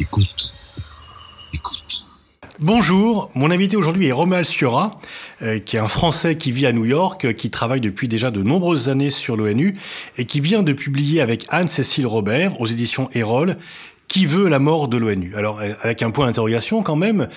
Écoute. Écoute. Bonjour, mon invité aujourd'hui est Romain Sciora, euh, qui est un Français qui vit à New York, euh, qui travaille depuis déjà de nombreuses années sur l'ONU et qui vient de publier avec Anne-Cécile Robert aux éditions Erol qui veut la mort de l'ONU Alors, euh, avec un point d'interrogation quand même,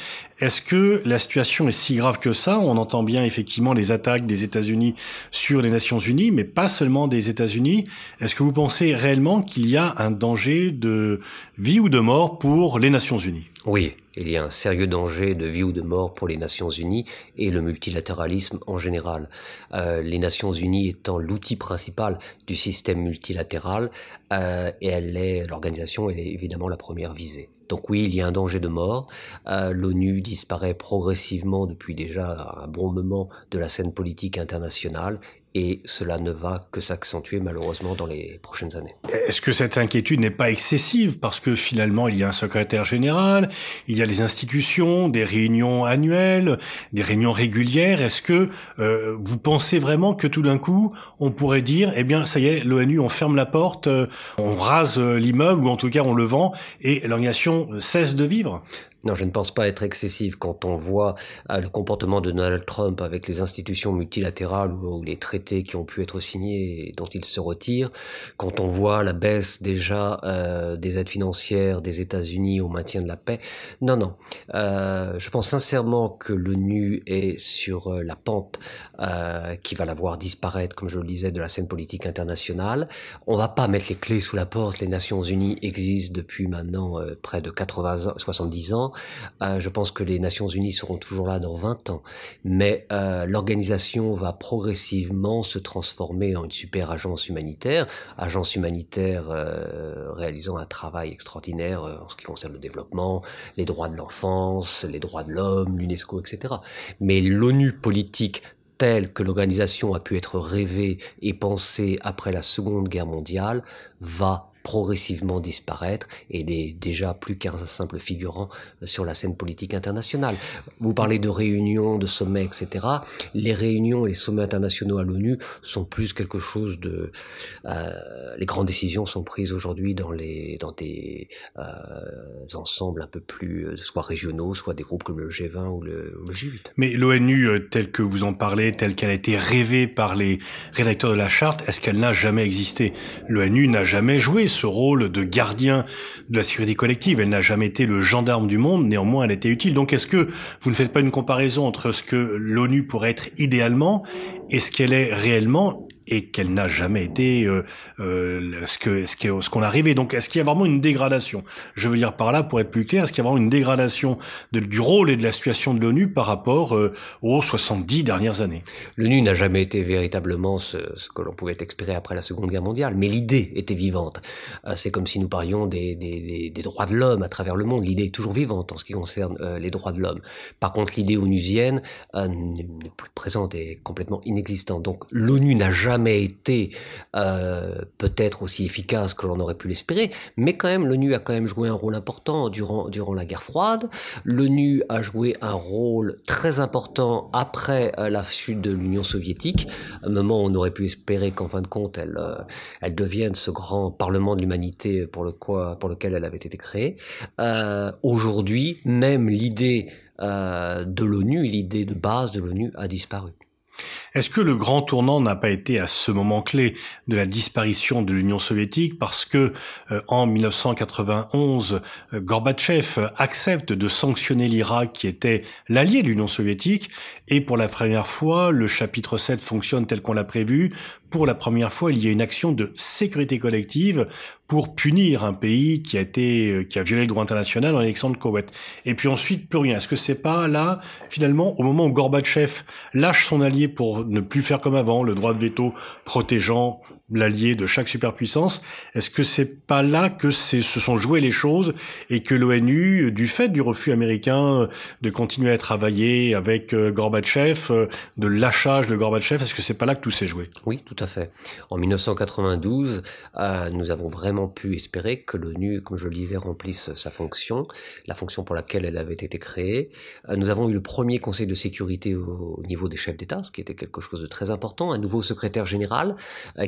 est-ce que la situation est si grave que ça? On entend bien effectivement les attaques des États-Unis sur les Nations Unies, mais pas seulement des États-Unis. Est-ce que vous pensez réellement qu'il y a un danger de vie ou de mort pour les Nations Unies? Oui, il y a un sérieux danger de vie ou de mort pour les Nations Unies et le multilatéralisme en général. Euh, les Nations Unies étant l'outil principal du système multilatéral, euh, et l'organisation, est évidemment la première visée. Donc oui, il y a un danger de mort. Euh, L'ONU disparaît progressivement depuis déjà un bon moment de la scène politique internationale et cela ne va que s'accentuer malheureusement dans les prochaines années. Est-ce que cette inquiétude n'est pas excessive parce que finalement il y a un secrétaire général, il y a les institutions, des réunions annuelles, des réunions régulières? Est-ce que euh, vous pensez vraiment que tout d'un coup on pourrait dire eh bien ça y est l'ONU on ferme la porte, euh, on rase euh, l'immeuble ou en tout cas on le vend et l'organisation cesse de vivre? Non, je ne pense pas être excessive quand on voit euh, le comportement de Donald Trump avec les institutions multilatérales ou, les traités qui ont pu être signés et dont il se retire, quand on voit la baisse déjà euh, des aides financières des États-Unis au maintien de la paix. Non, non. Euh, je pense sincèrement que l'ONU est sur euh, la pente qui va la voir disparaître, comme je le disais, de la scène politique internationale. On va pas mettre les clés sous la porte. Les Nations Unies existent depuis maintenant près de 80 ans, 70 ans. Euh, je pense que les Nations Unies seront toujours là dans 20 ans. Mais euh, l'organisation va progressivement se transformer en une super agence humanitaire, agence humanitaire euh, réalisant un travail extraordinaire en ce qui concerne le développement, les droits de l'enfance, les droits de l'homme, l'UNESCO, etc. Mais l'ONU politique telle que l'organisation a pu être rêvée et pensée après la Seconde Guerre mondiale va progressivement disparaître et n'est déjà plus qu'un simple figurant sur la scène politique internationale. Vous parlez de réunions, de sommets, etc. Les réunions et les sommets internationaux à l'ONU sont plus quelque chose de... Euh, les grandes décisions sont prises aujourd'hui dans, les, dans des euh, ensembles un peu plus, euh, soit régionaux, soit des groupes comme le G20 ou le, le G8. Mais l'ONU, euh, telle que vous en parlez, telle qu'elle a été rêvée par les rédacteurs de la charte, est-ce qu'elle n'a jamais existé? L'ONU n'a jamais joué ce rôle de gardien de la sécurité collective. Elle n'a jamais été le gendarme du monde, néanmoins elle était utile. Donc est-ce que vous ne faites pas une comparaison entre ce que l'ONU pourrait être idéalement et ce qu'elle est réellement et qu'elle n'a jamais été euh, euh, ce que ce qu'on ce qu'on a rêvé. Donc est-ce qu'il y a vraiment une dégradation? Je veux dire par là, pour être plus clair, est-ce qu'il y a vraiment une dégradation de, du rôle et de la situation de l'ONU par rapport euh, aux 70 dernières années? L'ONU n'a jamais été véritablement ce, ce que l'on pouvait espérer après la Seconde Guerre mondiale, mais l'idée était vivante. Euh, c'est comme si nous parlions des, des, des, droits de l'homme à travers le monde. L'idée est toujours vivante en ce qui concerne euh, les droits de l'homme. Par contre, l'idée onusienne n'est plus présente et complètement inexistante. Donc l'ONU n'a jamais jamais été euh, peut-être aussi efficace que l'on aurait pu l'espérer, mais quand même l'ONU a quand même joué un rôle important durant, durant la guerre froide. L'ONU a joué un rôle très important après euh, la chute de l'Union soviétique, un moment où on aurait pu espérer qu'en fin de compte elle, euh, elle devienne ce grand parlement de l'humanité pour, le pour lequel elle avait été créée. Aujourd'hui, même l'idée de l'ONU, l'idée de base de l'ONU a disparu. Est-ce que le grand tournant n'a pas été à ce moment clé de la disparition de l'Union soviétique parce que euh, en 1991, euh, Gorbatchev accepte de sanctionner l'Irak qui était l'allié de l'Union soviétique et pour la première fois, le chapitre 7 fonctionne tel qu'on l'a prévu. Pour la première fois, il y a une action de sécurité collective pour punir un pays qui a été euh, qui a violé le droit international en élection de Koweït. Et puis ensuite plus rien. Est-ce que c'est pas là finalement au moment où Gorbatchev lâche son allié pour ne plus faire comme avant, le droit de veto protégeant l'allié de chaque superpuissance. Est-ce que c'est pas là que se sont jouées les choses et que l'ONU, du fait du refus américain de continuer à travailler avec euh, Gorbatchev, euh, de lâchage de Gorbatchev, est-ce que c'est pas là que tout s'est joué? Oui, tout à fait. En 1992, euh, nous avons vraiment pu espérer que l'ONU, comme je le disais, remplisse sa fonction, la fonction pour laquelle elle avait été créée. nous avons eu le premier Conseil de sécurité au, au niveau des chefs d'État, ce qui était quelque chose de très important, un nouveau secrétaire général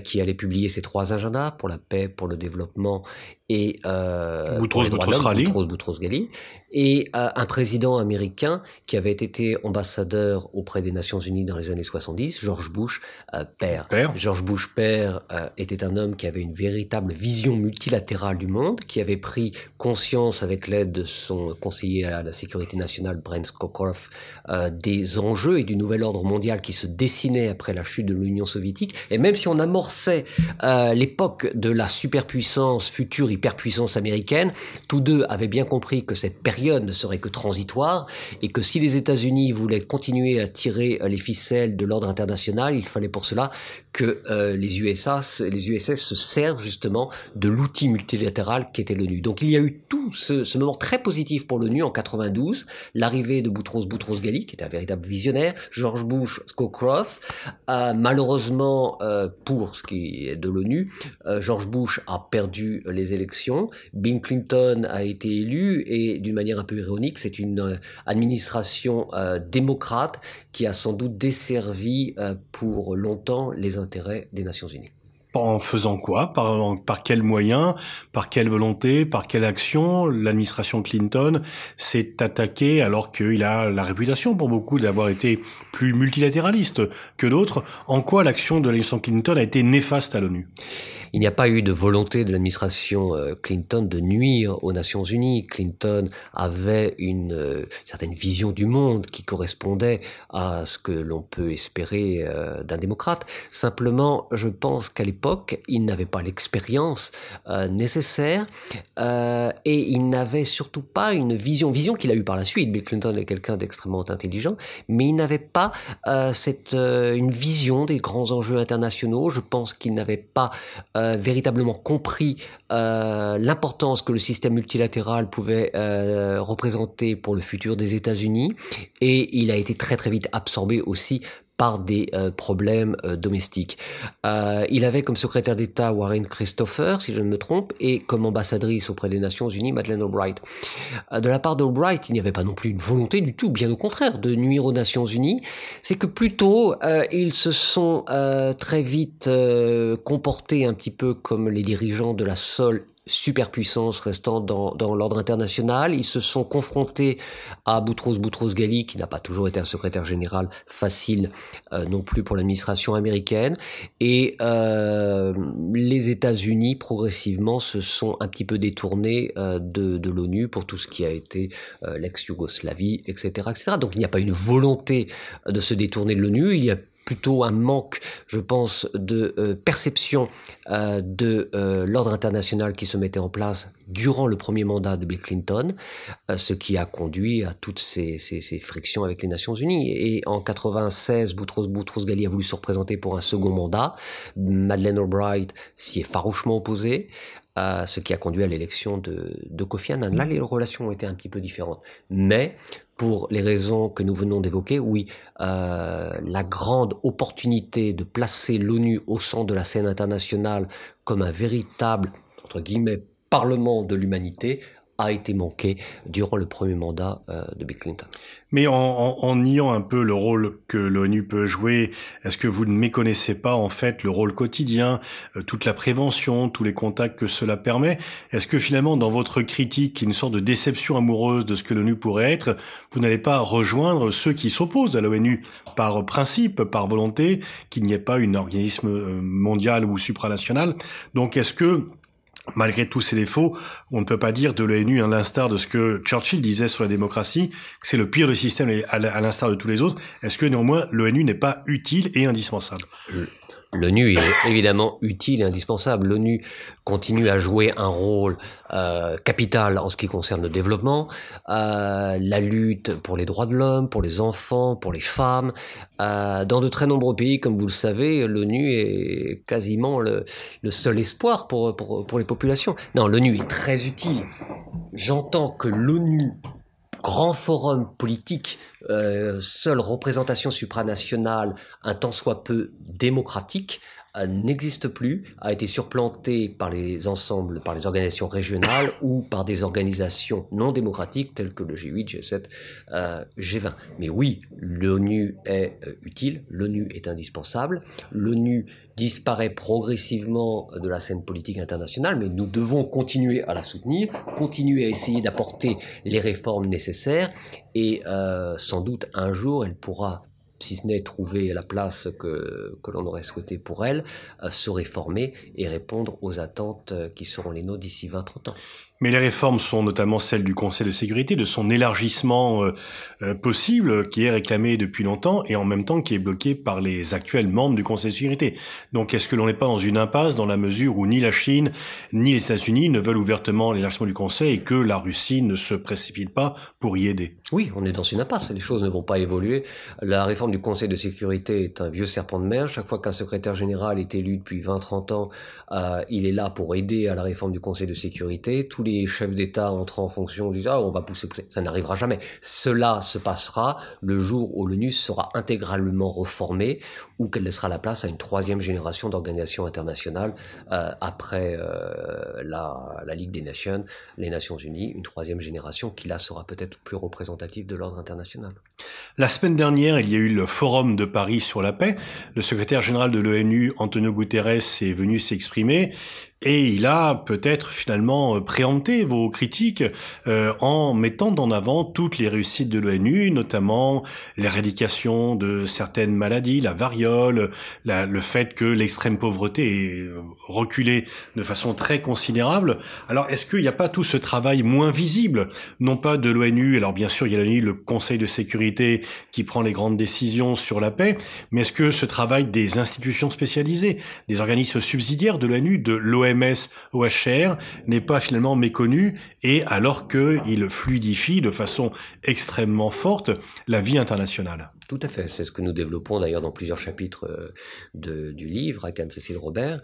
qui allait publier ces trois agendas pour la paix, pour le développement et euh, Boutros Boutros Ghali et euh, un président américain qui avait été ambassadeur auprès des Nations Unies dans les années 70, George Bush euh, père. George Bush père euh, était un homme qui avait une véritable vision multilatérale du monde, qui avait pris conscience avec l'aide de son conseiller à la sécurité nationale Brent Scowcroft des enjeux et du nouvel ordre mondial qui se dessinait après la chute de l'Union soviétique. Et même si on amorçait l'époque de la superpuissance future hyperpuissance américaine, tous deux avaient bien compris que cette période ne serait que transitoire et que si les États-Unis voulaient continuer à tirer euh, les ficelles de l'ordre international, il fallait pour cela que euh, les USA, les USS se servent justement de l'outil multilatéral qu'était l'ONU. Donc il y a eu tout ce, moment très positif pour l'ONU en 92, l'arrivée de Boutros Boutros Ghali, qui était un véritable visionnaire, George Bush Scowcroft. Euh, malheureusement pour ce qui est de l'ONU, George Bush a perdu les élections, Bill Clinton a été élu et d'une manière un peu ironique, c'est une euh, administration euh, démocrate qui a sans doute desservi euh, pour longtemps les intérêts des Nations Unies. En faisant quoi? Par, par quels moyens? Par quelle volonté? Par quelle action? L'administration Clinton s'est attaquée alors qu'il a la réputation pour beaucoup d'avoir été plus multilatéraliste que d'autres. En quoi l'action de l'administration Clinton a été néfaste à l'ONU? Il n'y a pas eu de volonté de l'administration euh, Clinton de nuire aux Nations Unies. Clinton avait une euh, certaine vision du monde qui correspondait à ce que l'on peut espérer euh, d'un démocrate. Simplement, je pense qu'à l'époque, il n'avait pas l'expérience nécessaire et il n'avait surtout pas une vision, vision qu'il a eue par la suite. Bill Clinton est quelqu'un d'extrêmement intelligent, mais il n'avait pas cette une vision des grands enjeux internationaux. Je pense qu'il n'avait pas euh, véritablement compris euh, l'importance que le système multilatéral pouvait euh, représenter pour le futur des États-Unis et il a été très très vite absorbé aussi par des euh, problèmes euh, domestiques. Euh, il avait comme secrétaire d'État Warren Christopher, si je ne me trompe, et comme ambassadrice auprès des Nations Unies Madeleine Albright. de la part d'Albright, il n'y avait pas non plus une volonté du tout, bien au contraire, de nuire aux Nations Unies. C'est que plutôt, ils se sont très vite comportés un petit peu comme les dirigeants de la seule superpuissance restant dans, dans l'ordre international. Ils se sont confrontés à Boutros Boutros Ghali, qui n'a pas toujours été un secrétaire général facile euh, non plus pour l'administration américaine. Et euh, les États-Unis, progressivement, se sont un petit peu détournés euh, de, de l'ONU pour tout ce qui a été euh, l'ex-Yougoslavie, etc., etc. Donc il n'y a pas une volonté de se détourner de l'ONU. Il y a plutôt un manque, je pense, de euh, perception euh, de euh, l'ordre international qui se mettait en place durant le premier mandat de Bill Clinton, ce qui a conduit à toutes ces, frictions avec les Nations Unies. Et en 96, Boutros, Boutros Ghali a voulu se représenter pour un second mandat. Madeleine Albright s'y est farouchement opposée. ce qui a conduit à l'élection de, de Kofi Annan. Là, les relations ont été un petit peu différentes. Mais pour les raisons que nous venons d'évoquer, oui, euh, la grande opportunité de placer l'ONU au centre de la scène internationale comme un véritable, entre guillemets, parlement de l'humanité a été manqué durant le premier mandat euh, de Bill Clinton. Mais en, en, niant un peu le rôle que l'ONU peut jouer, est-ce que vous ne méconnaissez pas en fait le rôle quotidien, euh, toute la prévention, tous les contacts que cela permet? Est-ce que finalement dans votre critique, une sorte de déception amoureuse de ce que l'ONU pourrait être, vous n'allez pas rejoindre ceux qui s'opposent à l'ONU par principe, par volonté, qu'il n'y ait pas une organisme euh, mondial ou supranational? Donc est-ce que malgré tous ses défauts, on ne peut pas dire de l'ONU, à l'instar de ce que Churchill disait sur la démocratie, que c'est le pire des systèmes à l'instar de tous les autres. Est-ce que néanmoins l'ONU n'est pas utile et indispensable? L'ONU est évidemment utile et indispensable. L'ONU continue à jouer un rôle euh, capital en ce qui concerne le développement, euh, la lutte pour les droits de l'homme, pour les enfants, pour les femmes. Euh, dans de très nombreux pays, comme vous le savez, l'ONU est quasiment le, le seul espoir pour, pour, pour les populations. Non, l'ONU est très utile. J'entends que l'ONU grand forum politique seule représentation supranationale, un tant soit peu démocratique, n'existe plus, a été surplanté par les ensembles, par les organisations régionales ou par des organisations non démocratiques telles que le G8, G7, euh, G20. Mais oui, l'ONU est euh, utile, l'ONU est indispensable, l'ONU disparaît progressivement de la scène politique internationale, mais nous devons continuer à la soutenir, continuer à essayer d'apporter les réformes nécessaires, et euh, sans doute un jour elle pourra si ce n'est trouver la place que, que l'on aurait souhaité pour elle, euh, se réformer et répondre aux attentes euh, qui seront les nôtres d'ici 20-30 ans. Mais les réformes sont notamment celles du Conseil de sécurité, de son élargissement euh, euh, possible, qui est réclamé depuis longtemps, et en même temps qui est bloqué par les actuels membres du Conseil de sécurité. Donc est-ce que l'on n'est pas dans une impasse dans la mesure où ni la Chine ni les États-Unis ne veulent ouvertement l'élargissement du Conseil et que la Russie ne se précipite pas pour y aider? Oui, on est dans une impasse, les choses ne vont pas évoluer. La réforme du Conseil de sécurité est un vieux serpent de mer. Chaque fois qu'un secrétaire général est élu depuis 20-30 ans, euh, il est là pour aider à la réforme du Conseil de sécurité les chefs d'État entrent en fonction, disent ah on va pousser, ça n'arrivera jamais. Cela se passera le jour où l'ONU sera intégralement reformée ou qu'elle laissera la place à une troisième génération d'organisations internationales euh, après euh, la, la, Ligue des Nations, les Nations Unies, une troisième génération qui là sera peut-être plus représentative de l'ordre international. La semaine dernière, il y a eu le Forum de Paris sur la paix. Le secrétaire général de l'ONU, Antonio Guterres, est venu s'exprimer et il a peut-être finalement euh, préempté vos critiques euh, en mettant en avant toutes les réussites de l'ONU, notamment l'éradication de certaines maladies, la variole, le fait que l'extrême pauvreté est euh, reculée de façon très considérable. Alors est-ce qu'il n'y a pas tout ce travail moins visible, non pas de l'ONU, alors bien sûr il y a l'ONU, le Conseil de sécurité qui prend les grandes décisions sur la paix, mais est-ce que ce travail des institutions spécialisées, des organismes subsidiaires de l'ONU, de l'OMS, OMS, OHR n'est pas finalement méconnu et alors qu'il fluidifie de façon extrêmement forte la vie internationale. Tout à fait, c'est ce que nous développons d'ailleurs dans plusieurs chapitres euh, du livre avec Anne-Cécile Robert,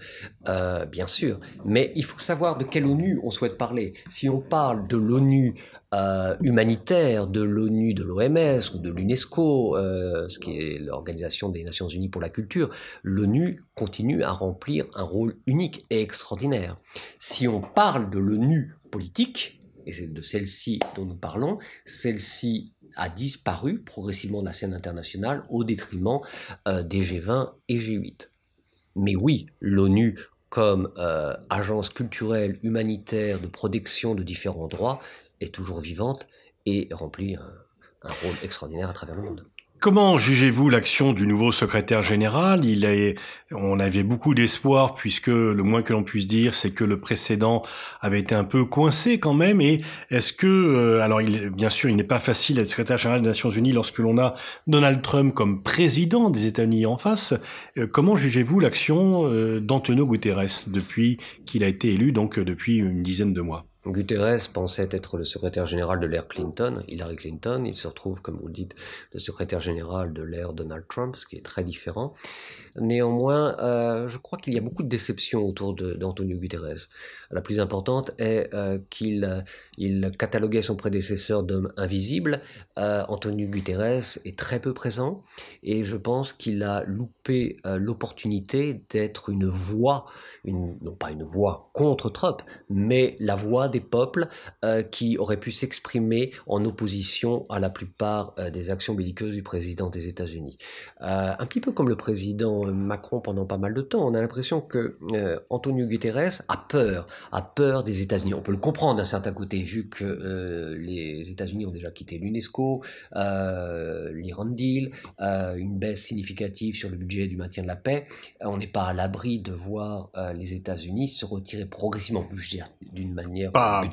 euh, bien sûr. Mais il faut savoir de quelle ONU on souhaite parler. Si on parle de l'ONU euh, humanitaire, de l'ONU, de l'OMS ou de l'UNESCO, euh, ce qui est l'Organisation des Nations Unies pour la culture, l'ONU continue à remplir un rôle unique et extraordinaire. Si on parle de l'ONU politique, et c'est de celle-ci dont nous parlons, celle-ci a disparu progressivement de la scène internationale au détriment euh, des G20 et G8. Mais oui, l'ONU comme euh, agence culturelle, humanitaire, de protection de différents droits, est toujours vivante et remplit un rôle extraordinaire à travers le monde. Comment jugez-vous l'action du nouveau secrétaire général? Il est, on avait beaucoup d'espoir puisque le moins que l'on puisse dire, c'est que le précédent avait été un peu coincé quand même. Et est-ce que, euh, alors il, bien sûr, il n'est pas facile d'être secrétaire général des Nations Unies lorsque l'on a Donald Trump comme président des États-Unis en face. Euh, comment jugez-vous l'action euh, d'Antonio Guterres depuis qu'il a été élu, donc depuis une dizaine de mois? Guterres pensait être le secrétaire général de l'ère Clinton, Hillary Clinton. Il se retrouve, comme vous le dites, le secrétaire général de l'ère Donald Trump, ce qui est très différent. Néanmoins, euh, je crois qu'il y a beaucoup de déceptions autour d'Antonio Guterres. La plus importante est euh, qu'il il cataloguait son prédécesseur d'homme invisible. Euh, Antonio Guterres est très peu présent et je pense qu'il a loupé euh, l'opportunité d'être une voix, non pas une voix contre Trump, mais la voix des peuples euh, qui auraient pu s'exprimer en opposition à la plupart euh, des actions belliqueuses du président des États-Unis. Euh, un petit peu comme le président Macron pendant pas mal de temps, on a l'impression que Antonio Guterres a peur, a peur des États-Unis. On peut le comprendre d'un certain côté, vu que les États-Unis ont déjà quitté l'UNESCO, l'Iran Deal, une baisse significative sur le budget du maintien de la paix. On n'est pas à l'abri de voir les États-Unis se retirer progressivement, d'une manière pas,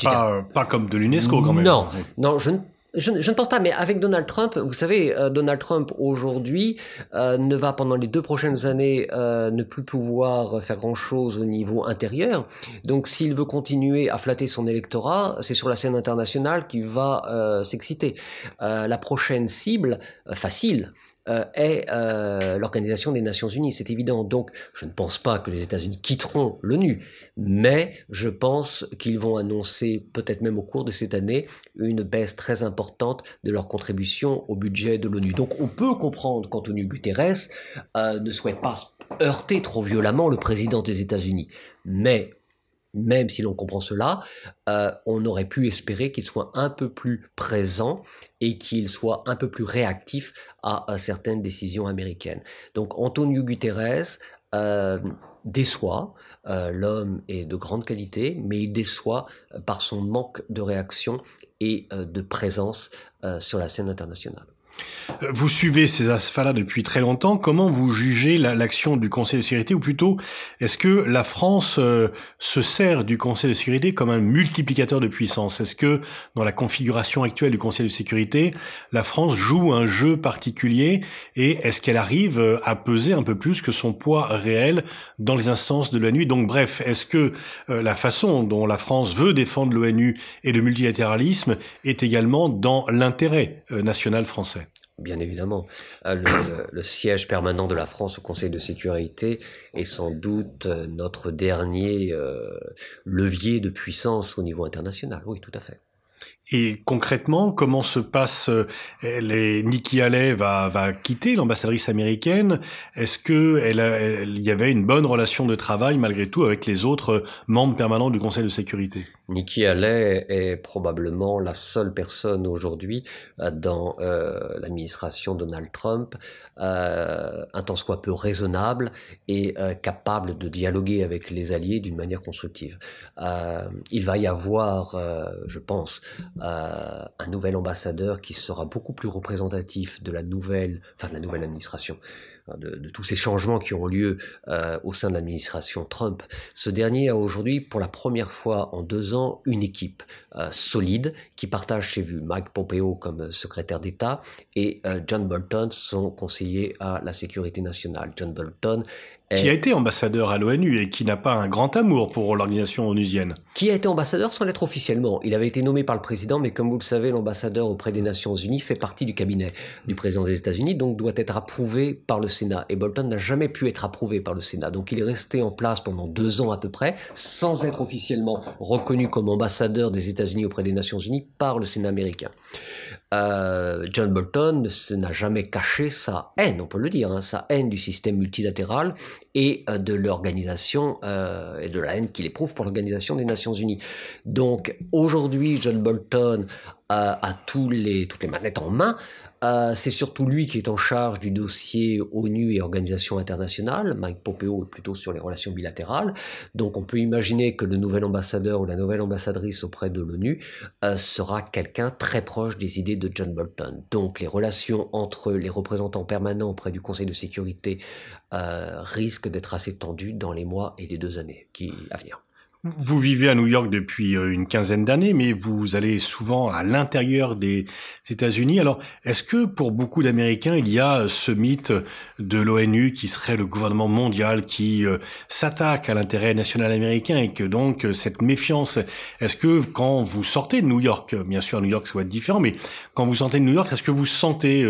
comme de l'UNESCO quand même. Non, non, je ne je, ne pense pas, mais avec Donald Trump, vous savez, euh, Donald Trump aujourd'hui euh, ne va pendant les deux prochaines années euh, ne plus pouvoir faire grand-chose au niveau intérieur. Donc s'il veut continuer à flatter son électorat, c'est sur la scène internationale qu'il va s'exciter. la prochaine cible, facile, est l'Organisation des Nations Unies, c'est évident. Donc, je ne pense pas que les États-Unis quitteront l'ONU, mais je pense qu'ils vont annoncer, peut-être même au cours de cette année, une baisse très importante de leur contribution au budget de l'ONU. Donc, on peut comprendre qu'Antonio Guterres ne souhaite pas heurter trop violemment le président des États-Unis, mais même si l'on comprend cela, euh, on aurait pu espérer qu'il soit un peu plus présent et qu'il soit un peu plus réactif à, certaines décisions américaines. Donc Antonio Guterres euh, déçoit, euh, l'homme est de grande qualité, mais il déçoit par son manque de réaction et de présence sur la scène internationale. Vous suivez ces affaires-là depuis très longtemps. Comment vous jugez l'action du Conseil de sécurité ou plutôt est-ce que la France euh, se sert du Conseil de sécurité comme un multiplicateur de puissance? Est-ce que dans la configuration actuelle du Conseil de sécurité, la France joue un jeu particulier et est-ce qu'elle arrive euh, à peser un peu plus que son poids réel dans les instances de l'ONU? Donc bref, est-ce que euh, la façon dont la France veut défendre l'ONU et le multilatéralisme est également dans l'intérêt national français? Bien évidemment. Euh, le, siège permanent de la France au Conseil de sécurité est sans doute euh, notre dernier euh, levier de puissance au niveau international. Oui, tout à fait. Et concrètement, comment se passe les Nikki Haley va, va quitter l'ambassadrice américaine? Est-ce que elle, y avait une bonne relation de travail malgré tout avec les autres membres permanents du Conseil de sécurité? Nikki Haley est probablement la seule personne aujourd'hui euh, dans euh, l'administration Donald Trump, euh, un tant soit peu raisonnable et euh, capable de dialoguer avec les alliés d'une manière constructive. Euh, il va y avoir, je pense, un nouvel ambassadeur qui sera beaucoup plus représentatif de la nouvelle, enfin de la nouvelle administration de, tous ces changements qui ont lieu euh, au sein de l'administration Trump. Ce dernier a aujourd'hui, pour la première fois en deux ans, une équipe euh, solide qui partage ses vues. Mike Pompeo comme secrétaire d'État et euh, John Bolton, son conseiller à la sécurité nationale. John Bolton qui a été ambassadeur à l'ONU et qui n'a pas un grand amour pour l'organisation onusienne. Qui a été ambassadeur sans l'être officiellement. Il avait été nommé par le président, mais comme vous le savez, l'ambassadeur auprès des Nations Unies fait partie du cabinet du président des États-Unis, donc doit être approuvé par le Sénat. Et Bolton n'a jamais pu être approuvé par le Sénat. Donc il est resté en place pendant deux ans à peu près, sans être officiellement reconnu comme ambassadeur des États-Unis auprès des Nations Unies par le Sénat américain. Euh, John Bolton n'a jamais caché sa haine, on peut le dire, hein, sa haine du système multilatéral et euh, de l'organisation euh, et de la haine qu'il éprouve pour l'organisation des Nations Unies. Donc aujourd'hui, John Bolton a tous les, toutes les manettes en main euh, c'est surtout lui qui est en charge du dossier ONU et organisations internationales. Mike Pompeo est plutôt sur les relations bilatérales. Donc on peut imaginer que le nouvel ambassadeur ou la nouvelle ambassadrice auprès de l'ONU euh, sera quelqu'un très proche des idées de John Bolton. Donc les relations entre les représentants permanents auprès du Conseil de sécurité euh, risquent d'être assez tendues dans les mois et les deux années qui à venir. Vous vivez à New York depuis euh, une quinzaine d'années, mais vous allez souvent à l'intérieur des États-Unis. Alors, est-ce que pour beaucoup d'Américains, il y a euh, ce mythe de l'ONU qui serait le gouvernement mondial qui euh, s'attaque à l'intérêt national américain et que donc cette méfiance, est-ce que quand vous sortez de New York, bien sûr New York ça va être différent, mais quand vous sortez de New York, est-ce que vous sentez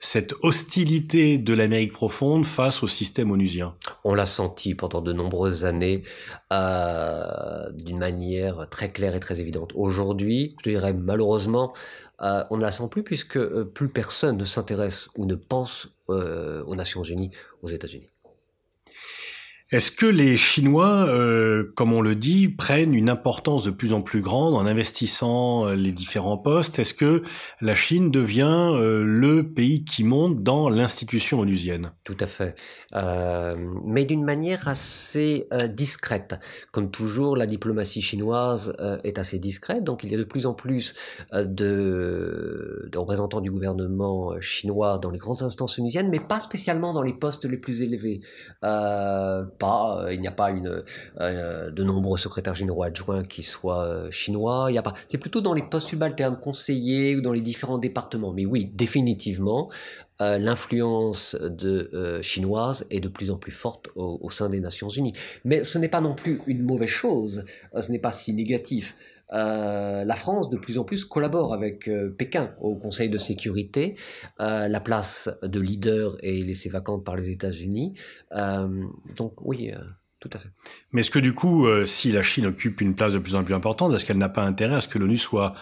cette hostilité de l'Amérique profonde face au système onusien? On l'a senti pendant de nombreuses années. Euh, d'une manière très claire et très évidente. Aujourd'hui, je dirais malheureusement, euh, on ne la sent plus puisque euh, plus personne ne s'intéresse ou ne pense aux Nations Unies, aux États-Unis. Est-ce que les Chinois, euh, comme on le dit, prennent une importance de plus en plus grande en investissant euh, les différents postes? Est-ce que la Chine devient euh, le pays qui monte dans l'institution onusienne? Tout à fait, euh, mais d'une manière assez euh, discrète. Comme toujours, la diplomatie chinoise est assez discrète, donc il y a de plus en plus de, de, représentants du gouvernement chinois dans les grandes instances onusiennes, mais pas spécialement dans les postes les plus élevés euh, il n'y a pas euh, de nombreux secrétaires généraux adjoints qui soient euh, chinois. C'est plutôt dans les postes subalternes conseillers ou dans les différents départements. Mais oui, définitivement, l'influence chinoise est de plus en plus forte au, sein des Nations Unies. Mais ce n'est pas non plus une mauvaise chose. ce n'est pas si négatif. La France de plus en plus collabore avec Pékin au Conseil de sécurité. la place de leader est laissée vacante par les États-Unis. donc oui. Tout à fait. Mais est-ce que du coup, si la Chine occupe une place de plus en plus importante, est-ce qu'elle n'a pas intérêt à ce que l'ONU soit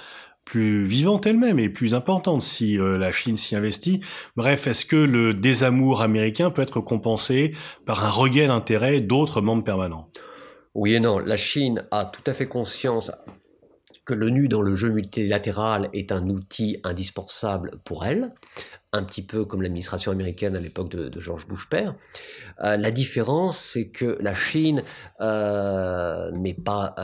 plus vivante elle-même et plus importante si euh, la Chine s'y investit? Bref, est-ce que le désamour américain peut être compensé par un regain d'intérêt d'autres membres permanents? Oui et non. La Chine a tout à fait conscience que l'ONU dans le jeu multilatéral est un outil indispensable pour elle, un petit peu comme l'administration américaine à l'époque de, George Bush père. Euh, la différence, c'est que la Chine euh, n'est pas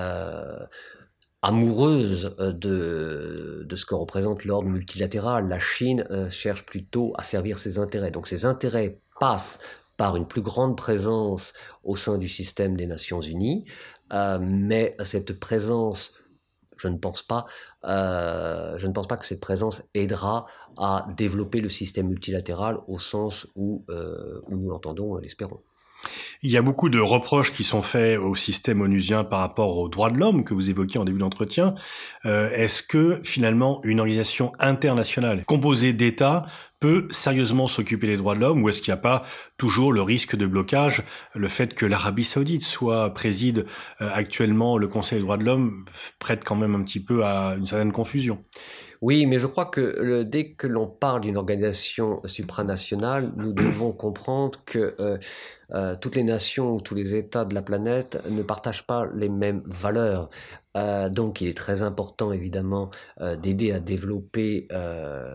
amoureuse euh, de, de ce que représente l'ordre multilatéral. La Chine cherche plutôt à servir ses intérêts. Donc ses intérêts passent par une plus grande présence au sein du système des Nations Unies, mais cette présence je ne pense pas, euh, je ne pense pas que cette présence aidera à développer le système multilatéral au sens où, euh, où nous l'entendons, l'espérons. Il y a beaucoup de reproches qui sont faits au système onusien par rapport aux droits de l'homme que vous évoquiez en début d'entretien. Euh, est-ce que finalement une organisation internationale composée d'États peut sérieusement s'occuper des droits de l'homme ou est-ce qu'il n'y a pas toujours le risque de blocage Le fait que l'Arabie saoudite soit préside euh, actuellement le Conseil des droits de l'homme prête quand même un petit peu à une certaine confusion? Oui, mais je crois que dès que l'on parle d'une organisation supranationale, nous devons comprendre que euh, euh, toutes les nations ou tous les États de la planète ne partagent pas les mêmes valeurs. Euh, donc il est très important évidemment d'aider à développer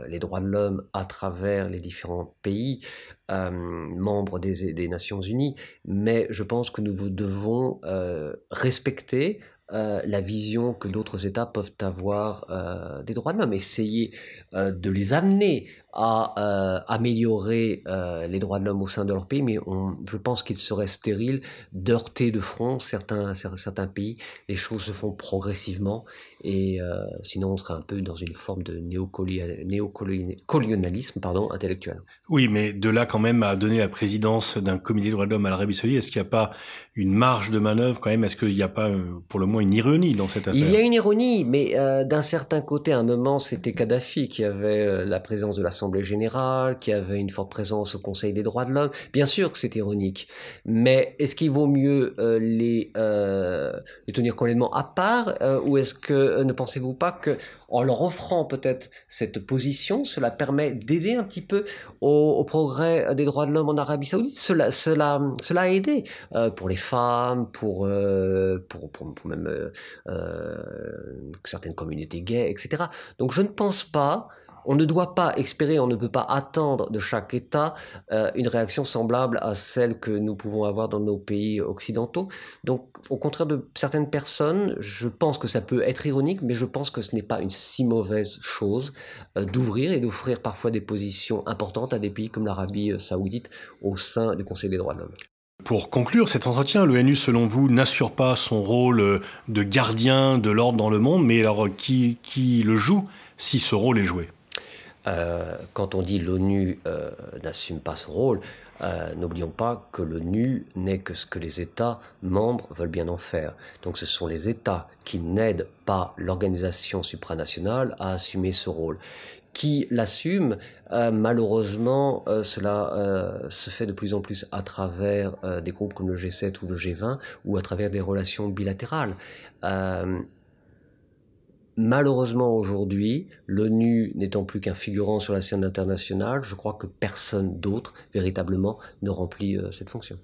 les droits de l'homme à travers les différents pays membres des, Nations Unies, mais je pense que nous devons respecter euh, la vision que d'autres États peuvent avoir euh, des droits de l'homme, essayer euh, de les amener à euh, améliorer euh, les droits de l'homme au sein de leur pays, mais on, je pense qu'il serait stérile d'heurter de front certains, certains pays. Les choses se font progressivement et euh, sinon on serait un peu dans une forme de néocolonialisme pardon, intellectuel. Oui, mais de là quand même à donner la présidence d'un comité de droits de l'homme à l'Arabie Saoudite, est-ce qu'il n'y a pas une marge de manœuvre quand même? Est-ce qu'il n'y a pas pour le moins une ironie dans cette affaire Il y a une ironie, mais d'un certain côté, à un moment, c'était Kadhafi qui avait la présence de l'Assemblée générale, qui avait une forte présence au Conseil des droits de l'homme. Bien sûr que c'est ironique, mais est-ce qu'il vaut mieux euh, les, euh, les, tenir complètement à part, euh, ou est-ce que ne pensez-vous pas que en leur offrant peut-être cette position, cela permet d'aider un petit peu au, progrès des droits de l'homme en Arabie Saoudite? Cela, cela, cela a aidé pour les femmes, pour, pour, pour, même certaines communautés gays, etc. Donc je ne pense pas on ne doit pas espérer, on ne peut pas attendre de chaque État euh, une réaction semblable à celle que nous pouvons avoir dans nos pays occidentaux. Donc, au contraire de certaines personnes, je pense que ça peut être ironique, mais je pense que ce n'est pas une si mauvaise chose euh, d'ouvrir et d'offrir parfois des positions importantes à des pays comme l'Arabie euh, saoudite au sein du Conseil des droits de l'homme. Pour conclure cet entretien, l'ONU, selon vous, n'assure pas son rôle de gardien de l'ordre dans le monde, mais alors qui, le joue si ce rôle est joué? Quand on dit l'ONU euh, n'assume pas son rôle, euh, n'oublions pas que l'ONU n'est que ce que les États membres veulent bien en faire. Donc ce sont les États qui n'aident pas l'organisation supranationale à assumer ce rôle. Qui l'assume, malheureusement, cela se fait de plus en plus à travers des groupes comme le G7 ou le G20 ou à travers des relations bilatérales. Malheureusement aujourd'hui, l'ONU n'étant plus qu'un figurant sur la scène internationale, je crois que personne d'autre véritablement ne remplit euh, cette fonction.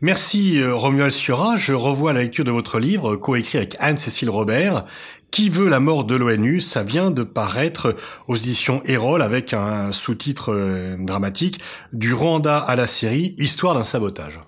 Merci euh, Romuald Sciorra. Je revois la lecture de votre livre, coécrit avec Anne-Cécile Robert. Qui veut la mort de l'ONU? Ça vient de paraître aux éditions Erol avec un sous-titre euh, dramatique Du Rwanda à la Syrie, histoire d'un sabotage.